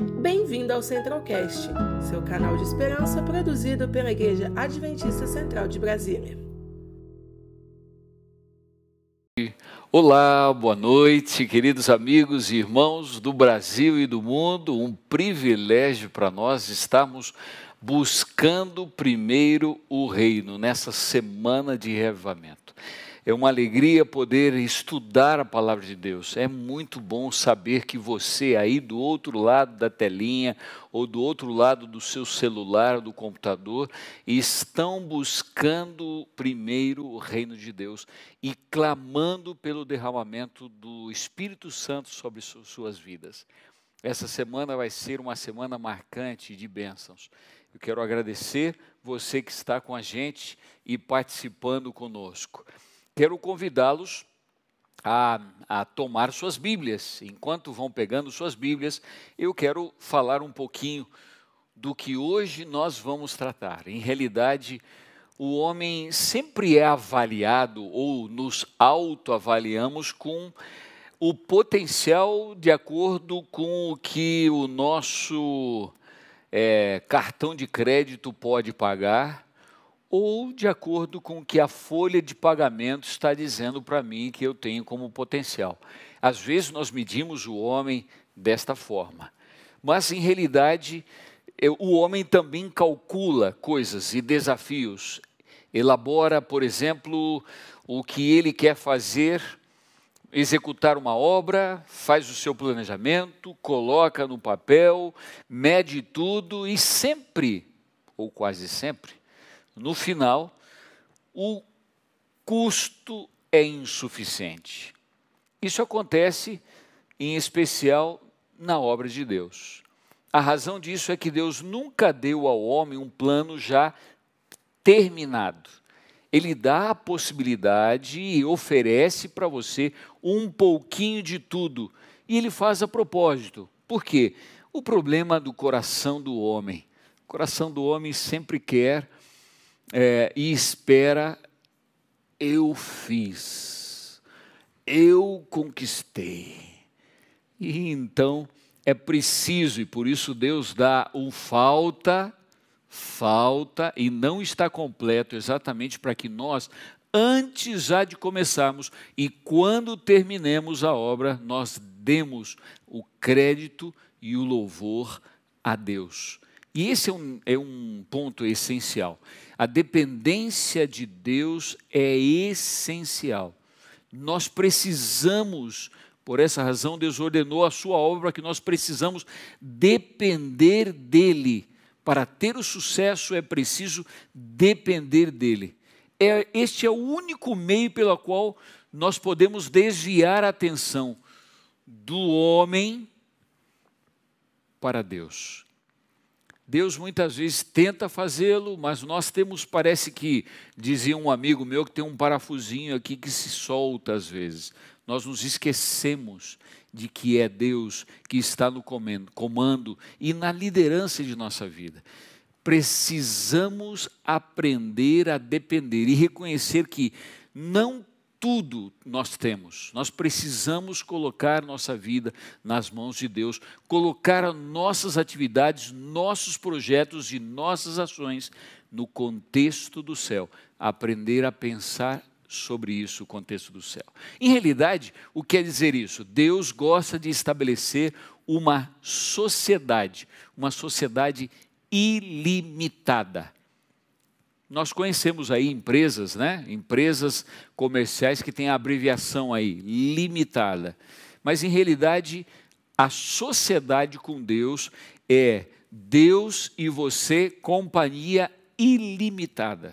Bem-vindo ao Centralcast, seu canal de esperança produzido pela Igreja Adventista Central de Brasília. Olá, boa noite, queridos amigos e irmãos do Brasil e do mundo. Um privilégio para nós estarmos buscando primeiro o reino nessa semana de reavivamento. É uma alegria poder estudar a palavra de Deus. É muito bom saber que você aí do outro lado da telinha ou do outro lado do seu celular, do computador, estão buscando primeiro o reino de Deus e clamando pelo derramamento do Espírito Santo sobre suas vidas. Essa semana vai ser uma semana marcante de bênçãos. Eu quero agradecer você que está com a gente e participando conosco quero convidá-los a, a, tomar suas Bíblias. Enquanto vão pegando suas Bíblias, eu quero falar um pouquinho do que hoje nós vamos tratar. Em realidade, o homem sempre é avaliado ou nos autoavaliamos com o potencial de acordo com o que o nosso é, cartão de crédito pode pagar ou de acordo com o que a folha de pagamento está dizendo para mim que eu tenho como potencial. Às vezes nós medimos o homem desta forma, mas em realidade o homem também calcula coisas e desafios, elabora, por exemplo, o que ele quer fazer, executar uma obra, faz o seu planejamento, coloca no papel, mede tudo e sempre, ou quase sempre, no final, o custo é insuficiente. Isso acontece em especial na obra de Deus. A razão disso é que Deus nunca deu ao homem um plano já terminado. Ele dá a possibilidade e oferece para você um pouquinho de tudo. E ele faz a propósito. Por quê? O problema do coração do homem. O coração do homem sempre quer é, e espera, eu fiz, eu conquistei. E então é preciso, e por isso Deus dá o falta, falta, e não está completo exatamente para que nós, antes já de começarmos e quando terminemos a obra, nós demos o crédito e o louvor a Deus. E esse é um, é um ponto essencial. A dependência de Deus é essencial. Nós precisamos, por essa razão, Deus ordenou a sua obra que nós precisamos depender dEle. Para ter o sucesso é preciso depender dEle. É, este é o único meio pelo qual nós podemos desviar a atenção do homem para Deus. Deus muitas vezes tenta fazê-lo, mas nós temos, parece que, dizia um amigo meu, que tem um parafusinho aqui que se solta às vezes. Nós nos esquecemos de que é Deus que está no comando, comando e na liderança de nossa vida. Precisamos aprender a depender e reconhecer que não tudo nós temos. Nós precisamos colocar nossa vida nas mãos de Deus, colocar nossas atividades, nossos projetos e nossas ações no contexto do céu, aprender a pensar sobre isso, o contexto do céu. Em realidade, o que quer dizer isso? Deus gosta de estabelecer uma sociedade, uma sociedade ilimitada. Nós conhecemos aí empresas, né? Empresas comerciais que têm a abreviação aí, limitada. Mas em realidade, a sociedade com Deus é Deus e você, companhia ilimitada.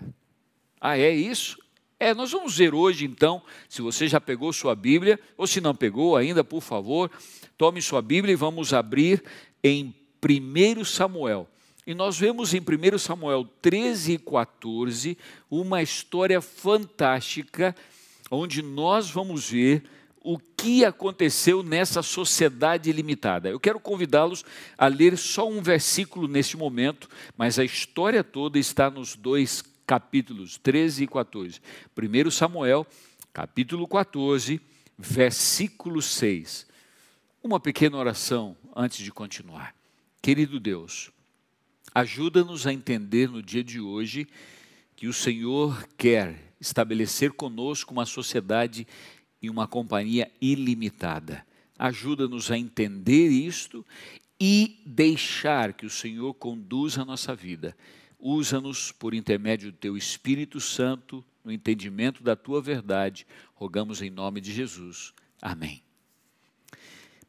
Ah, é isso? É, nós vamos ver hoje então, se você já pegou sua Bíblia, ou se não pegou ainda, por favor, tome sua Bíblia e vamos abrir em 1 Samuel. E nós vemos em 1 Samuel 13 e 14 uma história fantástica, onde nós vamos ver o que aconteceu nessa sociedade limitada. Eu quero convidá-los a ler só um versículo neste momento, mas a história toda está nos dois capítulos, 13 e 14. 1 Samuel, capítulo 14, versículo 6. Uma pequena oração antes de continuar. Querido Deus, ajuda-nos a entender no dia de hoje que o Senhor quer estabelecer conosco uma sociedade e uma companhia ilimitada. Ajuda-nos a entender isto e deixar que o Senhor conduza a nossa vida. Usa-nos por intermédio do teu Espírito Santo no entendimento da tua verdade. Rogamos em nome de Jesus. Amém.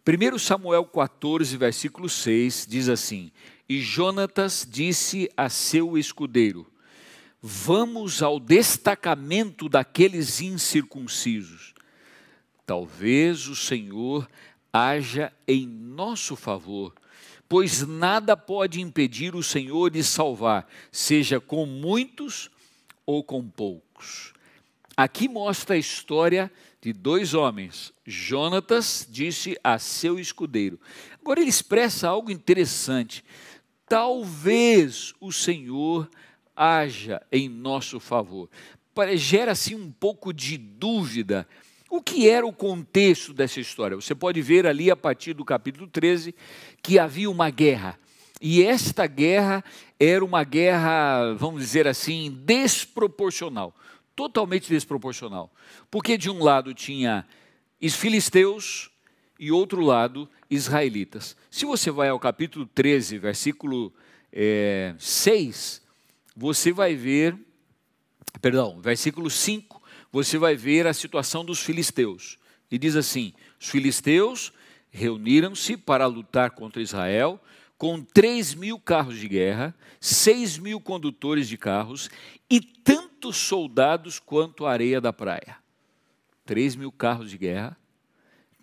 1 Samuel 14, versículo 6 diz assim: E Jonatas disse a seu escudeiro: Vamos ao destacamento daqueles incircuncisos. Talvez o Senhor haja em nosso favor, pois nada pode impedir o Senhor de salvar, seja com muitos ou com poucos. Aqui mostra a história de dois homens. Jonatas disse a seu escudeiro. Agora ele expressa algo interessante. Talvez o Senhor haja em nosso favor. Gera assim um pouco de dúvida. O que era o contexto dessa história? Você pode ver ali a partir do capítulo 13 que havia uma guerra. E esta guerra era uma guerra, vamos dizer assim, desproporcional totalmente desproporcional. Porque de um lado tinha os filisteus e outro lado israelitas. Se você vai ao capítulo 13, versículo é, 6, você vai ver, perdão, versículo 5, você vai ver a situação dos filisteus. E diz assim: os filisteus reuniram-se para lutar contra Israel com 3 mil carros de guerra, 6 mil condutores de carros e tantos soldados quanto a areia da praia. 3 mil carros de guerra,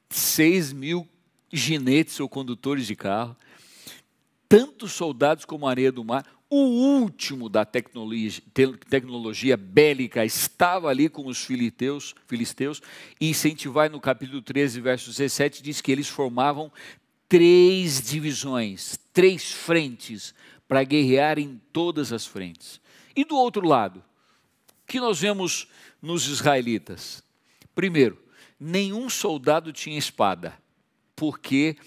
6 mil ginetes ou condutores de carro, tantos soldados como a areia do mar. O último da tecnologia, tecnologia bélica estava ali com os filisteus, filisteus, e vai no capítulo 13, verso 17, diz que eles formavam três divisões, três frentes para guerrear em todas as frentes. E do outro lado, o que nós vemos nos israelitas? Primeiro, nenhum soldado tinha espada, porque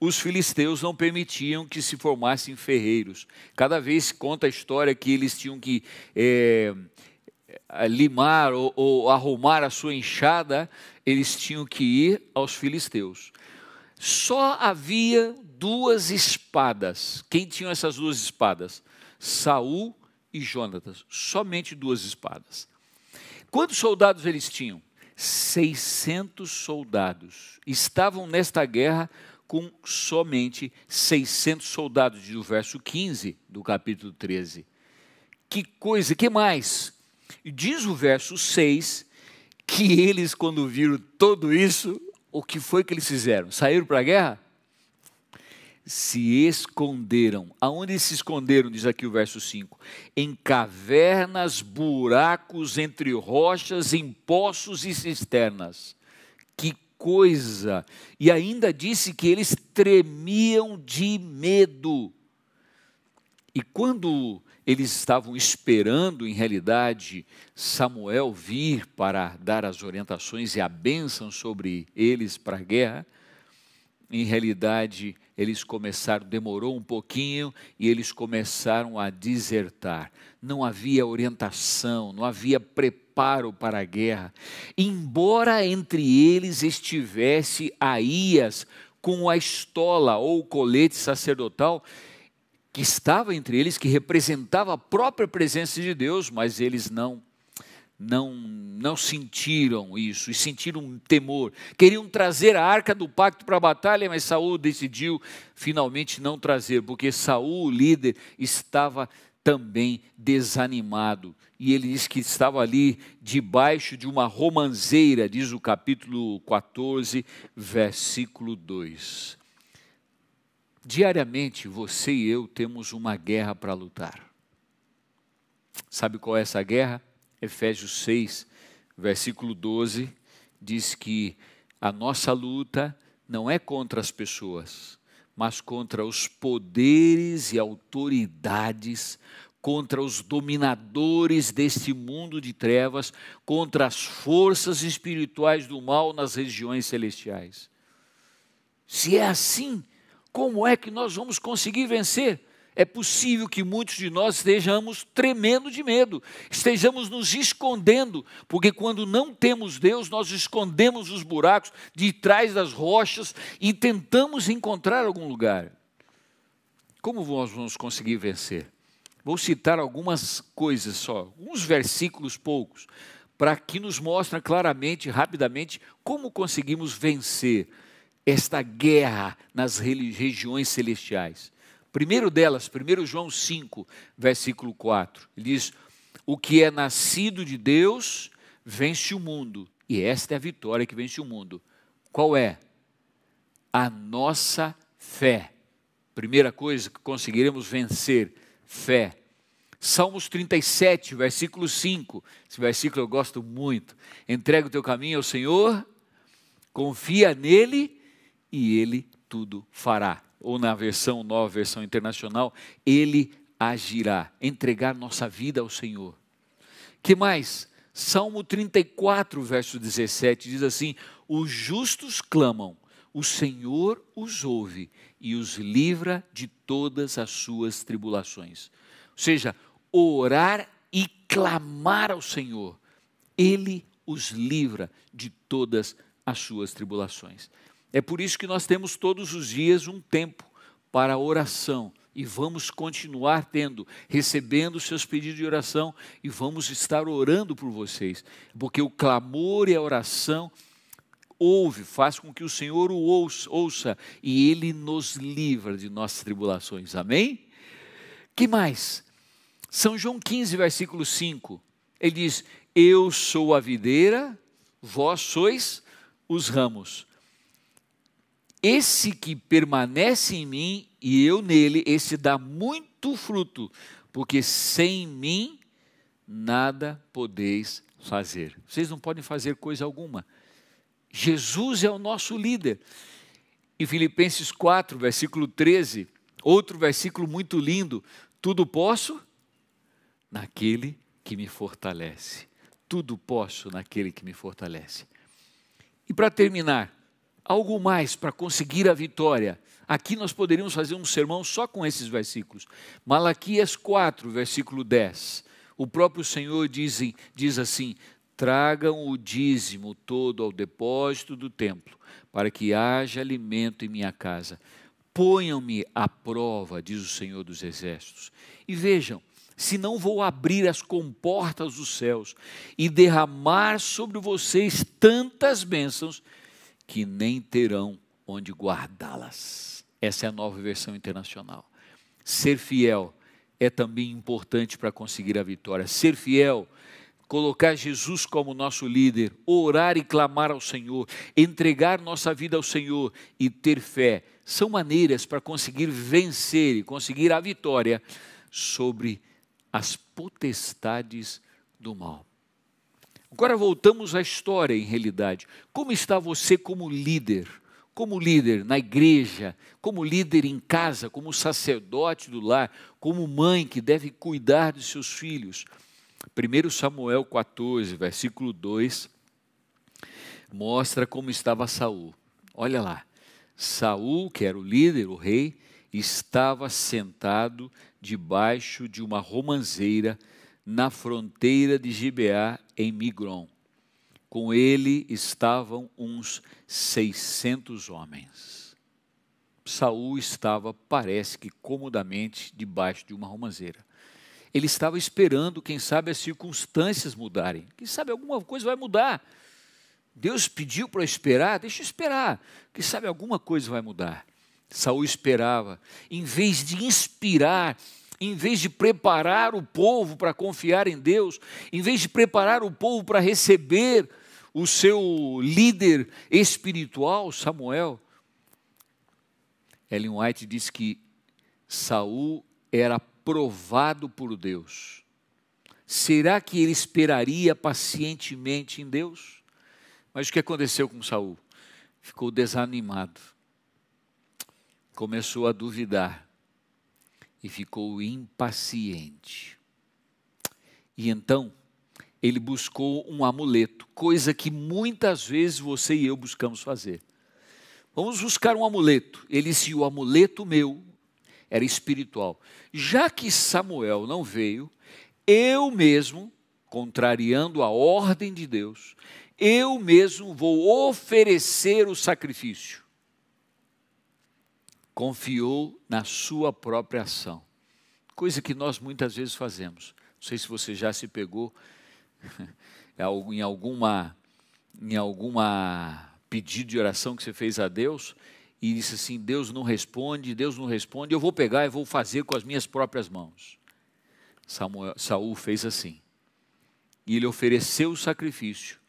os filisteus não permitiam que se formassem ferreiros. Cada vez conta a história que eles tinham que é, limar ou, ou arrumar a sua enxada, eles tinham que ir aos filisteus. Só havia duas espadas. Quem tinha essas duas espadas? Saul e Jonatas. Somente duas espadas. Quantos soldados eles tinham? 600 soldados. Estavam nesta guerra com somente 600 soldados, diz o verso 15 do capítulo 13. Que coisa, que mais? Diz o verso 6 que eles, quando viram tudo isso, o que foi que eles fizeram? Saíram para a guerra? Se esconderam. Aonde se esconderam, diz aqui o verso 5? Em cavernas, buracos entre rochas, em poços e cisternas. Que coisa! E ainda disse que eles tremiam de medo. E quando eles estavam esperando, em realidade, Samuel vir para dar as orientações e a bênção sobre eles para a guerra. Em realidade, eles começaram, demorou um pouquinho e eles começaram a desertar. Não havia orientação, não havia preparo para a guerra. Embora entre eles estivesse Aías com a estola ou o colete sacerdotal, que estava entre eles, que representava a própria presença de Deus, mas eles não não não sentiram isso e sentiram um temor. Queriam trazer a arca do pacto para a batalha, mas Saul decidiu finalmente não trazer, porque Saul, o líder, estava também desanimado. E ele diz que estava ali debaixo de uma romanceira, diz o capítulo 14, versículo 2. Diariamente, você e eu temos uma guerra para lutar. Sabe qual é essa guerra? Efésios 6, versículo 12, diz que a nossa luta não é contra as pessoas, mas contra os poderes e autoridades, contra os dominadores deste mundo de trevas, contra as forças espirituais do mal nas regiões celestiais. Se é assim, Como é que nós vamos conseguir vencer? É possível que muitos de nós estejamos tremendo de medo, estejamos nos escondendo, porque quando não temos Deus, nós escondemos os buracos de trás das rochas e tentamos encontrar algum lugar. Como nós vamos conseguir vencer? Vou citar algumas coisas só, alguns versículos poucos, para que nos mostre claramente, rapidamente, como conseguimos vencer esta guerra nas regiões celestiais. Primeiro delas, 1 João 5, versículo 4, ele diz: O que é nascido de Deus vence o mundo, e esta é a vitória que vence o mundo. Qual é? A nossa fé. Primeira coisa que conseguiremos vencer: fé. Salmos 37, versículo 5. Esse versículo eu gosto muito. Entrega o teu caminho ao Senhor, confia nele e ele tudo fará. Ou na versão nova, versão internacional, ele agirá. Entregar nossa vida ao Senhor. Que mais? Salmo 34, verso 17 diz assim: Os justos clamam, o Senhor os ouve e os livra de todas as suas tribulações. Ou seja, orar e clamar ao Senhor, Ele os livra de todas as suas tribulações. É por isso que nós temos todos os dias um tempo para oração e vamos continuar tendo, recebendo seus pedidos de oração e vamos estar orando por vocês, porque o clamor e a oração ouve, faz com que o Senhor o ouça, ouça e ele nos livra de nossas tribulações. Amém? Que mais? São João 15, versículo 5. Ele diz: Eu sou a videira, vós sois os ramos. Esse que permanece em mim e eu nele, esse dá muito fruto, porque sem mim nada podeis fazer. Vocês não podem fazer coisa alguma. Jesus é o nosso líder. E Filipenses 4, versículo 13, outro versículo muito lindo: tudo posso naquele que me fortalece. Tudo posso naquele que me fortalece. E para terminar, algo mais para conseguir a vitória. Aqui nós poderíamos fazer um sermão só com esses versículos. Malaquias 4, versículo 10. O próprio Senhor diz, diz assim: Tragam o dízimo todo ao depósito do templo, para que haja alimento em minha casa. Ponham-me à prova, diz o Senhor dos Exércitos. E vejam, se não vou abrir as comportas dos céus e derramar sobre vocês tantas bênçãos que nem terão onde guardá-las. Essa é a nova versão internacional. Ser fiel é também importante para conseguir a vitória. Ser fiel, colocar Jesus como nosso líder, orar e clamar ao Senhor, entregar nossa vida ao Senhor e ter fé, são maneiras para conseguir vencer e conseguir a vitória sobre as potestades do mal. Agora voltamos à história, em realidade. Como está você como líder? Como líder na igreja, como líder em casa, como sacerdote do lar, como mãe que deve cuidar dos seus filhos. 1 Samuel 14, versículo 2, mostra como estava Saul. Olha lá. Saul, que era o líder, o rei, estava sentado debaixo de uma romanceira na fronteira de Gibeá, em Migron. Com ele estavam uns 600 homens. Saul estava, parece que comodamente, debaixo de uma romanceira. Ele estava esperando, quem sabe, as circunstâncias mudarem. Quem sabe alguma coisa vai mudar. Deus pediu para esperar, deixa eu esperar. Quem sabe alguma coisa vai mudar. Saul esperava, em vez de inspirar em vez de preparar o povo para confiar em Deus, em vez de preparar o povo para receber o seu líder espiritual, Samuel, Ellen White diz que Saul era provado por Deus. Será que ele esperaria pacientemente em Deus? Mas o que aconteceu com Saul? Ficou desanimado. Começou a duvidar e ficou impaciente. E então ele buscou um amuleto, coisa que muitas vezes você e eu buscamos fazer. Vamos buscar um amuleto. Ele disse: o amuleto meu era espiritual. Já que Samuel não veio, eu mesmo, contrariando a ordem de Deus, eu mesmo vou oferecer o sacrifício. Confiou na sua própria ação, coisa que nós muitas vezes fazemos. Não sei se você já se pegou em alguma em alguma pedido de oração que você fez a Deus e disse assim: Deus não responde, Deus não responde, eu vou pegar e vou fazer com as minhas próprias mãos. Samuel, Saul fez assim. E ele ofereceu o sacrifício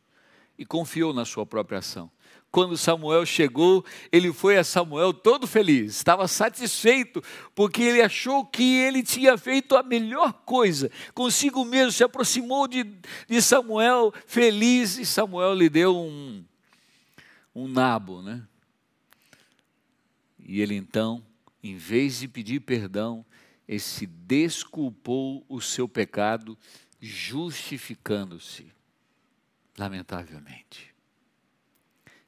e confiou na sua própria ação. Quando Samuel chegou, ele foi a Samuel todo feliz, estava satisfeito, porque ele achou que ele tinha feito a melhor coisa, consigo mesmo, se aproximou de, de Samuel feliz, e Samuel lhe deu um, um nabo, né? E ele então, em vez de pedir perdão, ele se desculpou o seu pecado, justificando-se, lamentavelmente.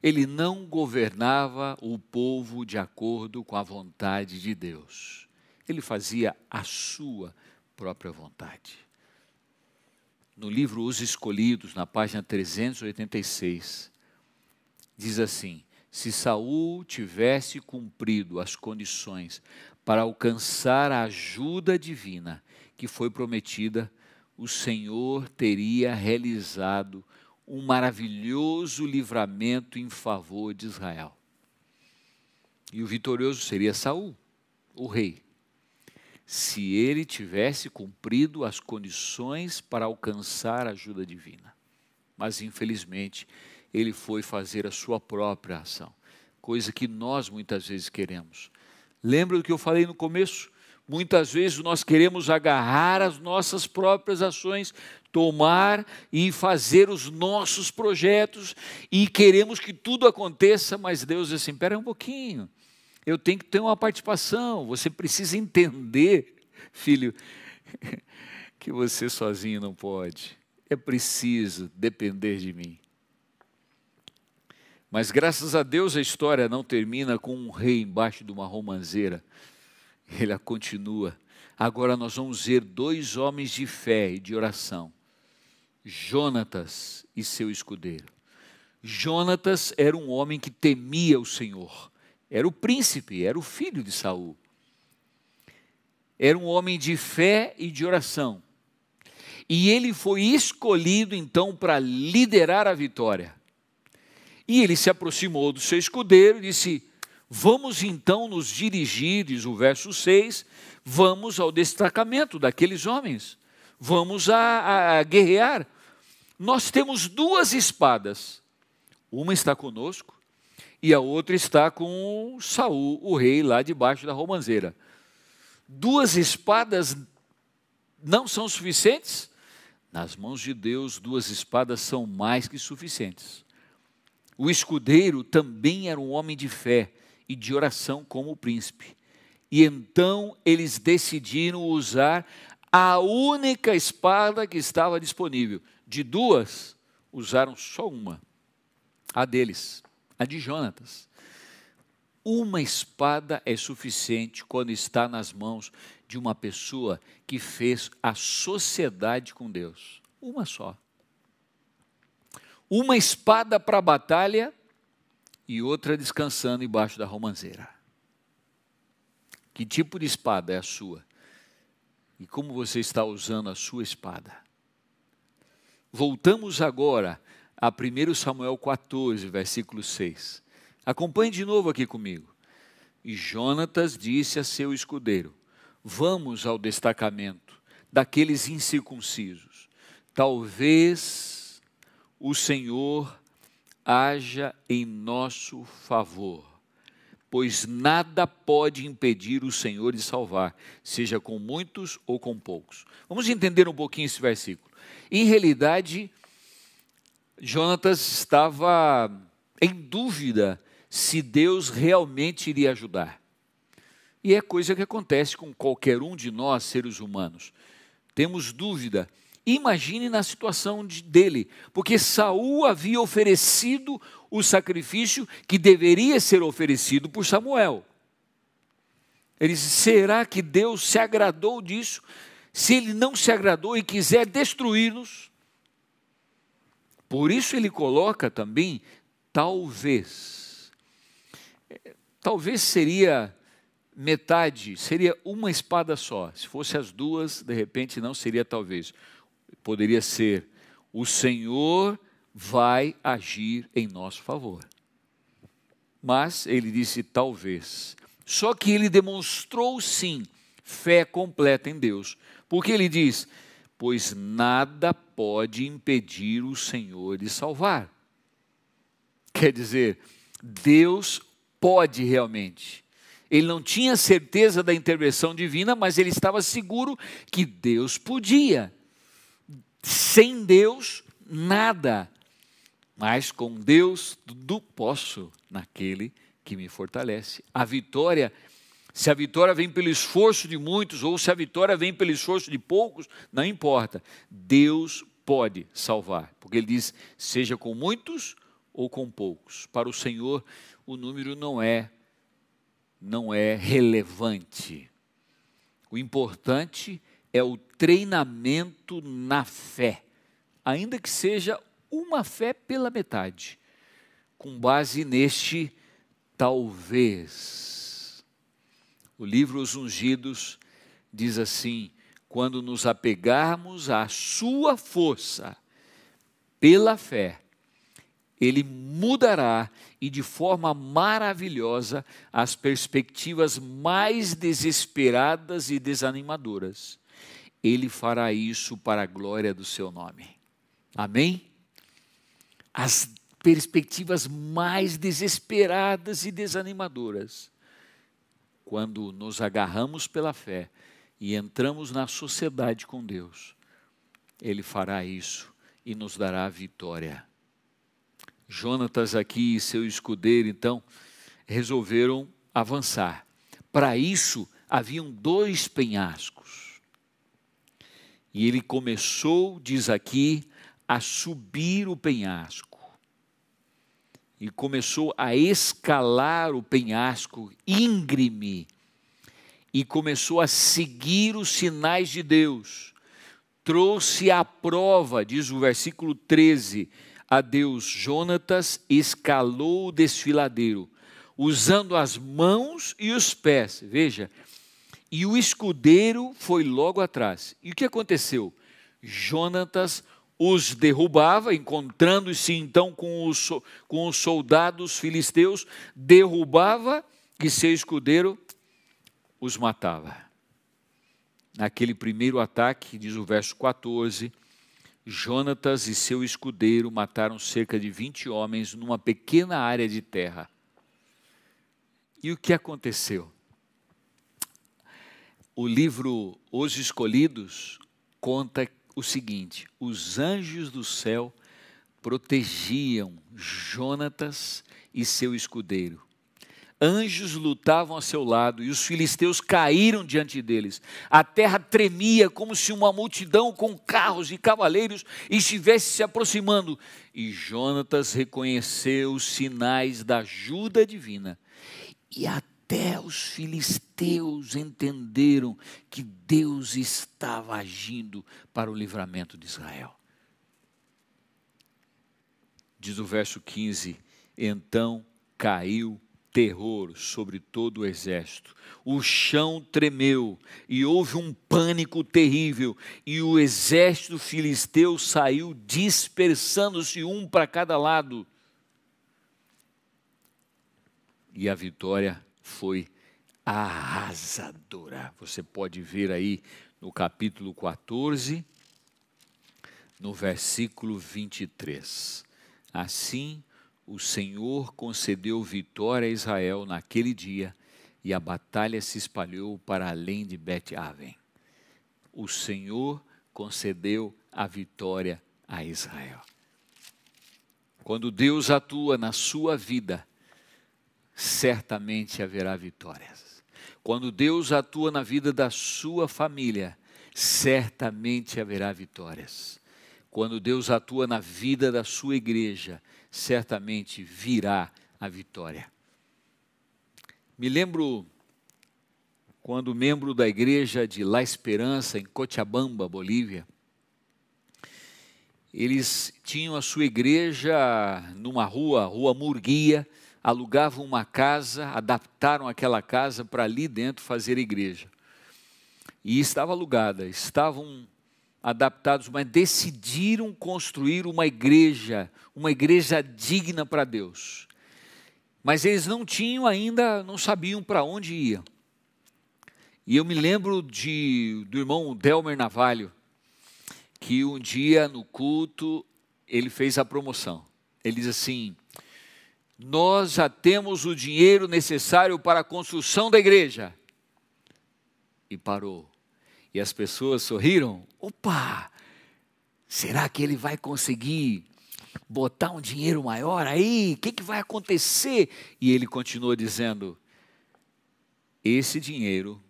Ele não governava o povo de acordo com a vontade de Deus. Ele fazia a sua própria vontade. No livro Os Escolhidos, na página 386, diz assim: se Saul tivesse cumprido as condições para alcançar a ajuda divina que foi prometida, o Senhor teria realizado um maravilhoso livramento em favor de Israel. E o vitorioso seria Saul, o rei. Se ele tivesse cumprido as condições para alcançar a ajuda divina. Mas infelizmente, ele foi fazer a sua própria ação, coisa que nós muitas vezes queremos. Lembra do que eu falei no começo? Muitas vezes nós queremos agarrar as nossas próprias ações, tomar e fazer os nossos projetos e queremos que tudo aconteça, mas Deus diz assim: espera um pouquinho, eu tenho que ter uma participação. Você precisa entender, filho, que você sozinho não pode. É preciso depender de mim. Mas graças a Deus a história não termina com um rei embaixo de uma romanceira. Ele continua. Agora nós vamos ver dois homens de fé e de oração. Jonatas e seu escudeiro. Jonatas era um homem que temia o Senhor. Era o príncipe, era o filho de Saul. Era um homem de fé e de oração. E ele foi escolhido então para liderar a vitória. E ele se aproximou do seu escudeiro e disse: Vamos então nos dirigir, diz o verso 6, vamos ao destacamento daqueles homens, vamos a, a, a guerrear. Nós temos duas espadas, uma está conosco e a outra está com Saul, o rei, lá debaixo da romanceira. Duas espadas não são suficientes? Nas mãos de Deus, duas espadas são mais que suficientes. O escudeiro também era um homem de fé e de oração como o príncipe. E então eles decidiram usar a única espada que estava disponível. De duas, usaram só uma. A deles, a de Jonatas. Uma espada é suficiente quando está nas mãos de uma pessoa que fez a sociedade com Deus. Uma só uma espada para a batalha e outra descansando embaixo da romanceira. Que tipo de espada é a sua? E como você está usando a sua espada? Voltamos agora a 1 Samuel 14, versículo 6. Acompanhe de novo aqui comigo. E Jonatas disse a seu escudeiro: Vamos ao destacamento daqueles incircuncisos. Talvez o Senhor haja em nosso favor, pois nada pode impedir o Senhor de salvar, seja com muitos ou com poucos. Vamos entender um pouquinho esse versículo. Em realidade, Jonatas estava em dúvida se Deus realmente iria ajudar. E é coisa que acontece com qualquer um de nós, seres humanos. Temos dúvida Imagine na situação de, dele, porque Saul havia oferecido o sacrifício que deveria ser oferecido por Samuel. Ele disse: será que Deus se agradou disso? Se ele não se agradou e quiser destruir-nos? Por isso ele coloca também, talvez. Talvez seria metade, seria uma espada só. Se fosse as duas, de repente não seria talvez. Poderia ser: o Senhor vai agir em nosso favor. Mas ele disse talvez. Só que ele demonstrou sim fé completa em Deus. Porque ele diz: Pois nada pode impedir o Senhor de salvar. Quer dizer, Deus pode realmente. Ele não tinha certeza da intervenção divina, mas ele estava seguro que Deus podia. Sem Deus, nada. Mas com Deus, tudo posso naquele que me fortalece. A vitória, se a vitória vem pelo esforço de muitos ou se a vitória vem pelo esforço de poucos, não importa. Deus pode salvar, porque ele diz: seja com muitos ou com poucos. Para o Senhor, o número não é não é relevante. O importante é o treinamento na fé, ainda que seja uma fé pela metade, com base neste talvez. O livro Os Ungidos diz assim: quando nos apegarmos à Sua força, pela fé, Ele mudará e de forma maravilhosa as perspectivas mais desesperadas e desanimadoras. Ele fará isso para a glória do seu nome. Amém? As perspectivas mais desesperadas e desanimadoras. Quando nos agarramos pela fé e entramos na sociedade com Deus, Ele fará isso e nos dará a vitória. Jonatas aqui e seu escudeiro, então, resolveram avançar. Para isso, haviam dois penhascos. E ele começou, diz aqui, a subir o penhasco e começou a escalar o penhasco íngreme e começou a seguir os sinais de Deus. Trouxe à prova, diz o versículo 13, a Deus Jonatas escalou o desfiladeiro, usando as mãos e os pés. Veja, e o escudeiro foi logo atrás. E o que aconteceu? Jonatas os derrubava, encontrando-se então com os, com os soldados filisteus, derrubava e seu escudeiro os matava. Naquele primeiro ataque, diz o verso 14, Jonatas e seu escudeiro mataram cerca de 20 homens numa pequena área de terra. E o que aconteceu? O livro Os Escolhidos conta o seguinte: os anjos do céu protegiam Jonatas e seu escudeiro. Anjos lutavam a seu lado e os filisteus caíram diante deles. A terra tremia como se uma multidão com carros e cavaleiros estivesse se aproximando. E Jonatas reconheceu os sinais da ajuda divina. E a até os filisteus entenderam que Deus estava agindo para o livramento de Israel. Diz o verso 15: Então caiu terror sobre todo o exército. O chão tremeu e houve um pânico terrível, e o exército filisteu saiu dispersando-se um para cada lado. E a vitória foi arrasadora. Você pode ver aí no capítulo 14, no versículo 23. Assim, o Senhor concedeu vitória a Israel naquele dia e a batalha se espalhou para além de Bet-Aven. O Senhor concedeu a vitória a Israel. Quando Deus atua na sua vida, certamente haverá vitórias. Quando Deus atua na vida da sua família, certamente haverá vitórias. Quando Deus atua na vida da sua igreja, certamente virá a vitória. Me lembro quando membro da igreja de La Esperança, em Cochabamba, Bolívia, eles tinham a sua igreja numa rua, Rua Murguia, alugavam uma casa, adaptaram aquela casa para ali dentro fazer igreja. E estava alugada, estavam adaptados, mas decidiram construir uma igreja, uma igreja digna para Deus. Mas eles não tinham ainda, não sabiam para onde iam. E eu me lembro de, do irmão Delmer Navalho, que um dia no culto ele fez a promoção. Ele diz assim: Nós já temos o dinheiro necessário para a construção da igreja. E parou. E as pessoas sorriram. Opa! Será que ele vai conseguir botar um dinheiro maior aí? O que, que vai acontecer? E ele continuou dizendo: Esse dinheiro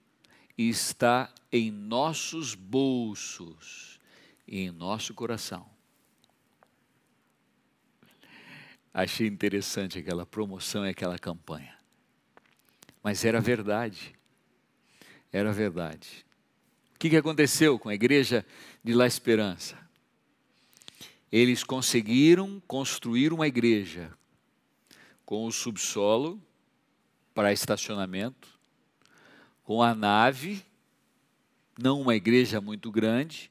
está em nossos bolsos e em nosso coração. Achei interessante aquela promoção e aquela campanha. Mas era verdade. Era verdade. O que, que aconteceu com a igreja de La Esperança? Eles conseguiram construir uma igreja com o subsolo para estacionamento, com a nave, não uma igreja muito grande,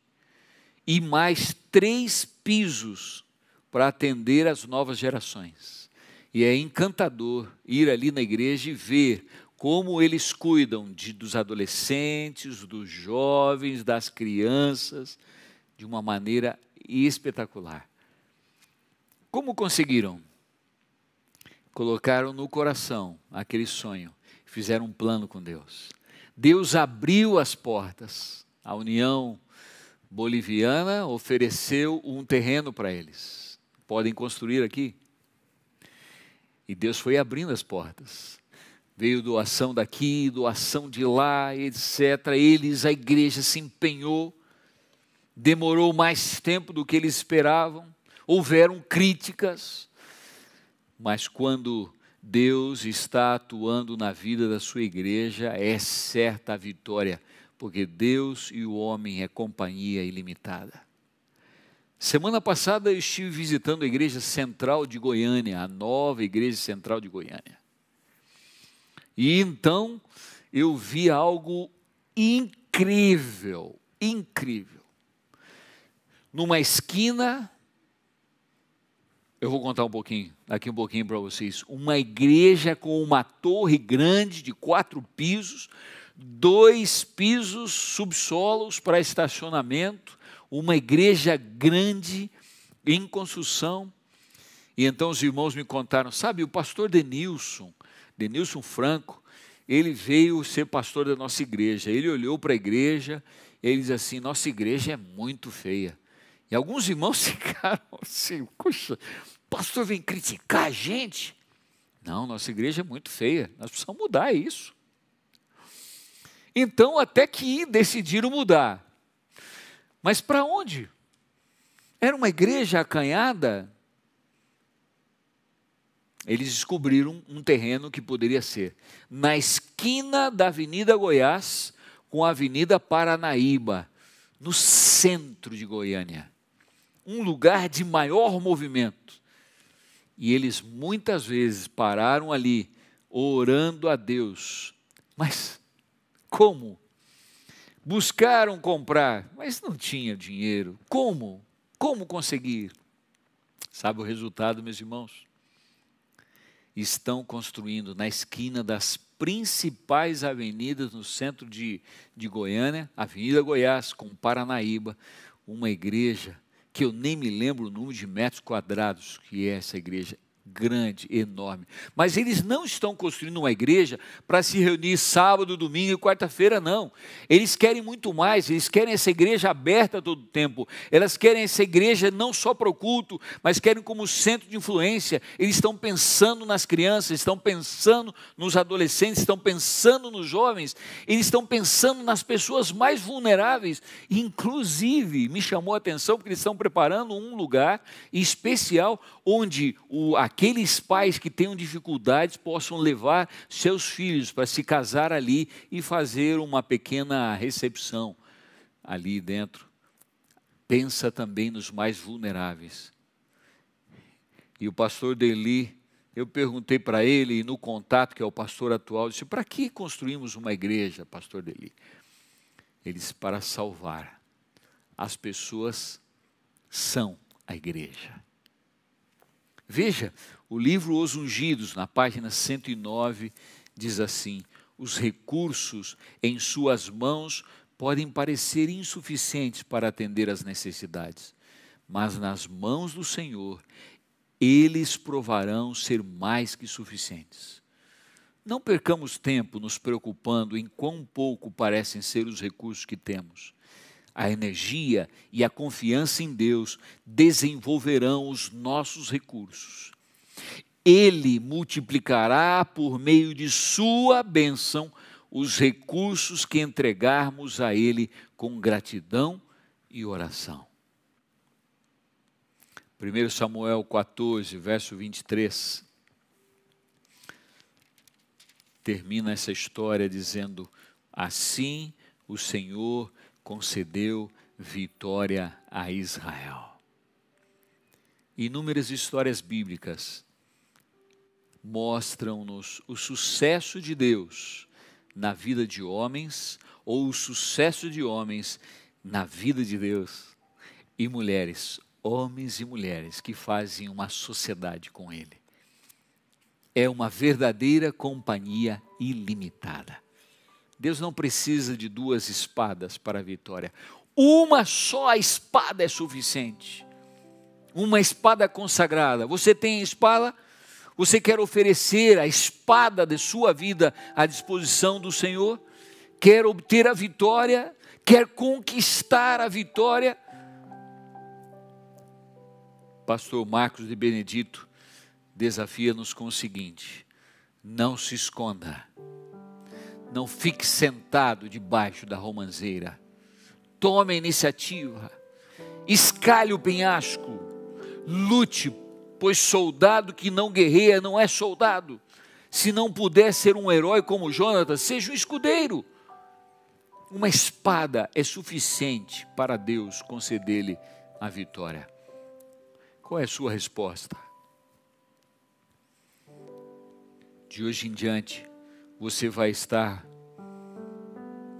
e mais três pisos para atender as novas gerações. E é encantador ir ali na igreja e ver como eles cuidam de, dos adolescentes, dos jovens, das crianças, de uma maneira espetacular. Como conseguiram? Colocaram no coração aquele sonho, fizeram um plano com Deus. Deus abriu as portas. A União boliviana ofereceu um terreno para eles. Podem construir aqui. E Deus foi abrindo as portas. Veio doação daqui, doação de lá, etc. Eles, a igreja se empenhou. Demorou mais tempo do que eles esperavam. Houveram críticas. Mas quando Deus está atuando na vida da sua igreja, é certa a vitória porque Deus e o homem é companhia ilimitada. Semana passada eu estive visitando a igreja central de Goiânia, a nova igreja central de Goiânia. E então eu vi algo incrível, incrível. Numa esquina, eu vou contar um pouquinho, aqui um pouquinho para vocês. Uma igreja com uma torre grande de quatro pisos, dois pisos subsolos para estacionamento, uma igreja grande em construção. E então os irmãos me contaram, sabe, o pastor Denilson, Denilson Franco, ele veio ser pastor da nossa igreja. Ele olhou para a igreja, ele diz assim: nossa igreja é muito feia. E alguns irmãos ficaram assim, puxa, pastor vem criticar a gente. Não, nossa igreja é muito feia, nós precisamos mudar isso. Então, até que decidiram mudar. Mas para onde? Era uma igreja acanhada. Eles descobriram um terreno que poderia ser na esquina da Avenida Goiás com a Avenida Paranaíba, no centro de Goiânia. Um lugar de maior movimento. E eles muitas vezes pararam ali, orando a Deus. Mas como? Buscaram comprar, mas não tinha dinheiro. Como? Como conseguir? Sabe o resultado, meus irmãos? Estão construindo na esquina das principais avenidas no centro de, de Goiânia, Avenida Goiás, com Paranaíba, uma igreja que eu nem me lembro o número de metros quadrados que é essa igreja, grande, enorme. Mas eles não estão construindo uma igreja para se reunir sábado, domingo e quarta-feira, não. Eles querem muito mais, eles querem essa igreja aberta todo o tempo. Elas querem essa igreja não só para o culto, mas querem como centro de influência. Eles estão pensando nas crianças, estão pensando nos adolescentes, estão pensando nos jovens, eles estão pensando nas pessoas mais vulneráveis. Inclusive, me chamou a atenção porque eles estão preparando um lugar especial onde o, aqueles pais que tenham dificuldades possam levar seus filhos para se casar ali e fazer uma pequena recepção ali dentro. Pensa também nos mais vulneráveis. E o pastor Deli, eu perguntei para ele, no contato que é o pastor atual, disse: para que construímos uma igreja, pastor Deli? Ele disse: para salvar. As pessoas são a igreja. Veja, o livro Os Ungidos, na página 109, diz assim: os recursos em suas mãos podem parecer insuficientes para atender às necessidades, mas nas mãos do Senhor, eles provarão ser mais que suficientes. Não percamos tempo nos preocupando em quão pouco parecem ser os recursos que temos a energia e a confiança em Deus desenvolverão os nossos recursos. Ele multiplicará por meio de Sua bênção os recursos que entregarmos a Ele com gratidão e oração. 1 Samuel 14, verso 23. Termina essa história dizendo: Assim o Senhor concedeu vitória a Israel. Inúmeras histórias bíblicas mostram-nos o sucesso de Deus na vida de homens ou o sucesso de homens na vida de Deus e mulheres, homens e mulheres que fazem uma sociedade com Ele. É uma verdadeira companhia ilimitada. Deus não precisa de duas espadas para a vitória. Uma só espada é suficiente. Uma espada consagrada. Você tem a espada? Você quer oferecer a espada de sua vida à disposição do Senhor? Quer obter a vitória? Quer conquistar a vitória? Pastor Marcos de Benedito desafia-nos com o seguinte: não se esconda não fique sentado debaixo da romanceira. Tome a iniciativa. Escalhe o penhasco. Lute, pois soldado que não guerreia não é soldado. Se não puder ser um herói como Jonatas, seja um escudeiro. Uma espada é suficiente para Deus conceder-lhe a vitória. Qual é a sua resposta? De hoje em diante, você vai estar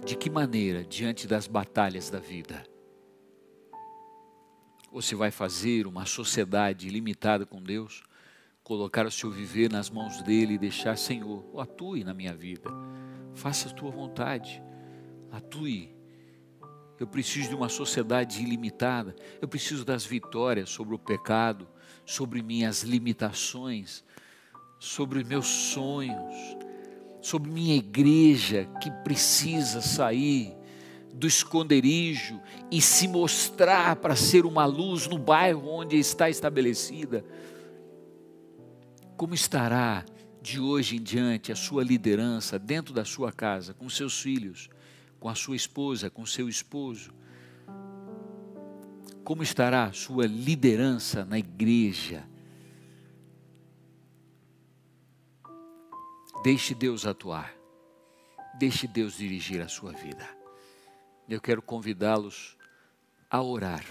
de que maneira diante das batalhas da vida? Você vai fazer uma sociedade limitada com Deus, colocar o seu viver nas mãos dele e deixar, Senhor, atue na minha vida, faça a tua vontade, atue. Eu preciso de uma sociedade ilimitada, eu preciso das vitórias sobre o pecado, sobre minhas limitações, sobre meus sonhos sobre minha igreja que precisa sair do esconderijo e se mostrar para ser uma luz no bairro onde está estabelecida. Como estará de hoje em diante a sua liderança dentro da sua casa, com seus filhos, com a sua esposa, com seu esposo? Como estará a sua liderança na igreja? Deixe Deus atuar. Deixe Deus dirigir a sua vida. Eu quero convidá-los a orar.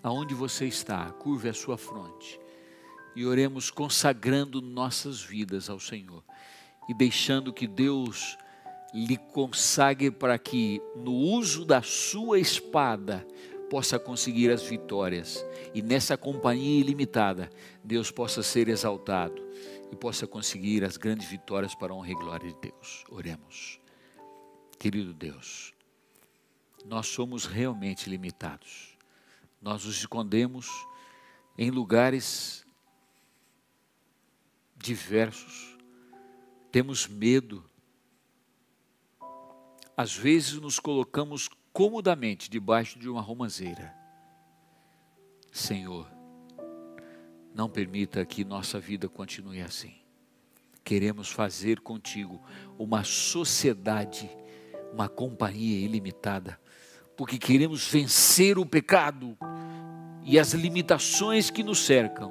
Aonde você está, curve a sua fronte e oremos consagrando nossas vidas ao Senhor e deixando que Deus lhe consagre para que no uso da sua espada possa conseguir as vitórias e nessa companhia ilimitada Deus possa ser exaltado e possa conseguir as grandes vitórias para a honra e glória de Deus. Oremos. Querido Deus, nós somos realmente limitados. Nós nos escondemos em lugares diversos, temos medo. Às vezes nos colocamos comodamente debaixo de uma romanceira. Senhor, não permita que nossa vida continue assim. Queremos fazer contigo uma sociedade, uma companhia ilimitada, porque queremos vencer o pecado e as limitações que nos cercam.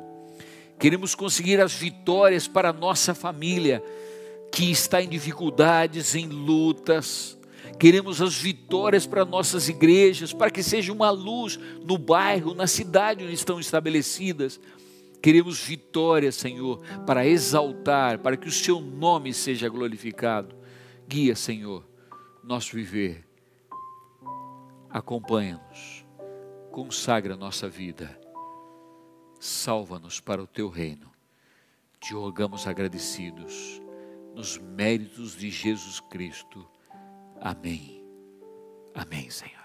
Queremos conseguir as vitórias para nossa família, que está em dificuldades, em lutas. Queremos as vitórias para nossas igrejas, para que seja uma luz no bairro, na cidade onde estão estabelecidas. Queremos vitória, Senhor, para exaltar, para que o Seu nome seja glorificado. Guia, Senhor, nosso viver. Acompanha-nos consagra nossa vida, salva-nos para o teu reino. Te rogamos agradecidos nos méritos de Jesus Cristo. Amém. Amém, Senhor.